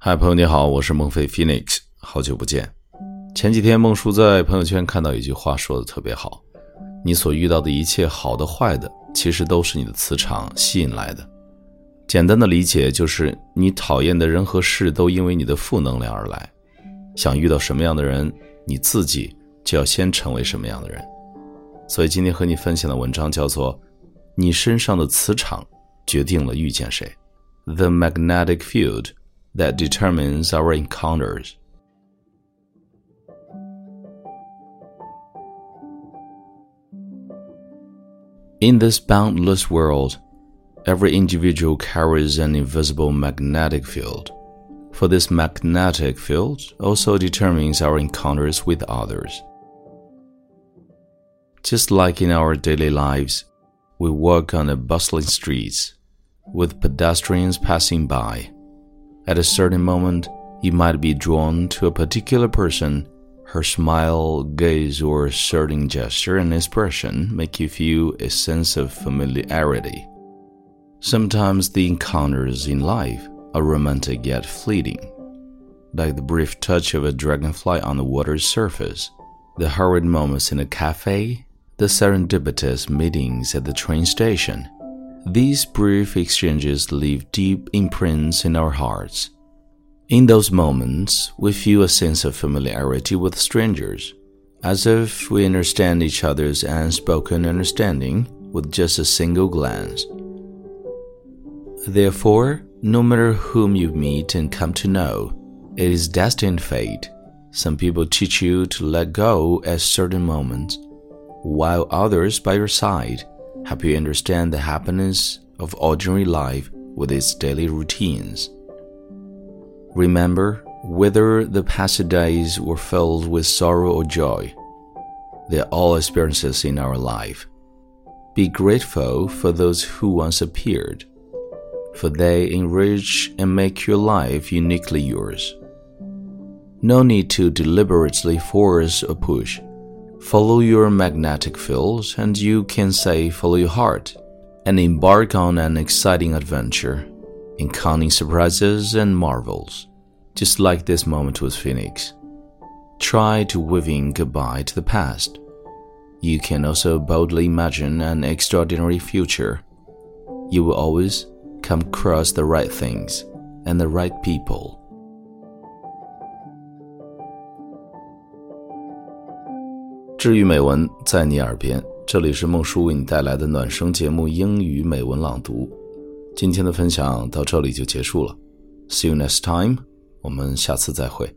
嗨，朋友你好，我是孟非 Phoenix，好久不见。前几天孟叔在朋友圈看到一句话说的特别好：你所遇到的一切好的坏的，其实都是你的磁场吸引来的。简单的理解就是，你讨厌的人和事都因为你的负能量而来。想遇到什么样的人，你自己就要先成为什么样的人。所以今天和你分享的文章叫做《你身上的磁场决定了遇见谁》，The Magnetic Field that determines our encounters. In this boundless world, every individual carries an invisible magnetic field. For this magnetic field also determines our encounters with others. Just like in our daily lives, we walk on the bustling streets, with pedestrians passing by. At a certain moment, you might be drawn to a particular person. Her smile, gaze, or certain gesture and expression make you feel a sense of familiarity. Sometimes the encounters in life are romantic yet fleeting, like the brief touch of a dragonfly on the water's surface, the hurried moments in a cafe the serendipitous meetings at the train station. These brief exchanges leave deep imprints in our hearts. In those moments, we feel a sense of familiarity with strangers, as if we understand each other's unspoken understanding with just a single glance. Therefore, no matter whom you meet and come to know, it is destined fate. Some people teach you to let go at certain moments while others by your side help you understand the happiness of ordinary life with its daily routines. Remember, whether the past days were filled with sorrow or joy, they are all experiences in our life. Be grateful for those who once appeared, for they enrich and make your life uniquely yours. No need to deliberately force or push Follow your magnetic field, and you can say, Follow your heart, and embark on an exciting adventure, encountering surprises and marvels, just like this moment with Phoenix. Try to weave in goodbye to the past. You can also boldly imagine an extraordinary future. You will always come across the right things and the right people. 治愈美文在你耳边，这里是孟叔为你带来的暖声节目英语美文朗读。今天的分享到这里就结束了，See you next time，我们下次再会。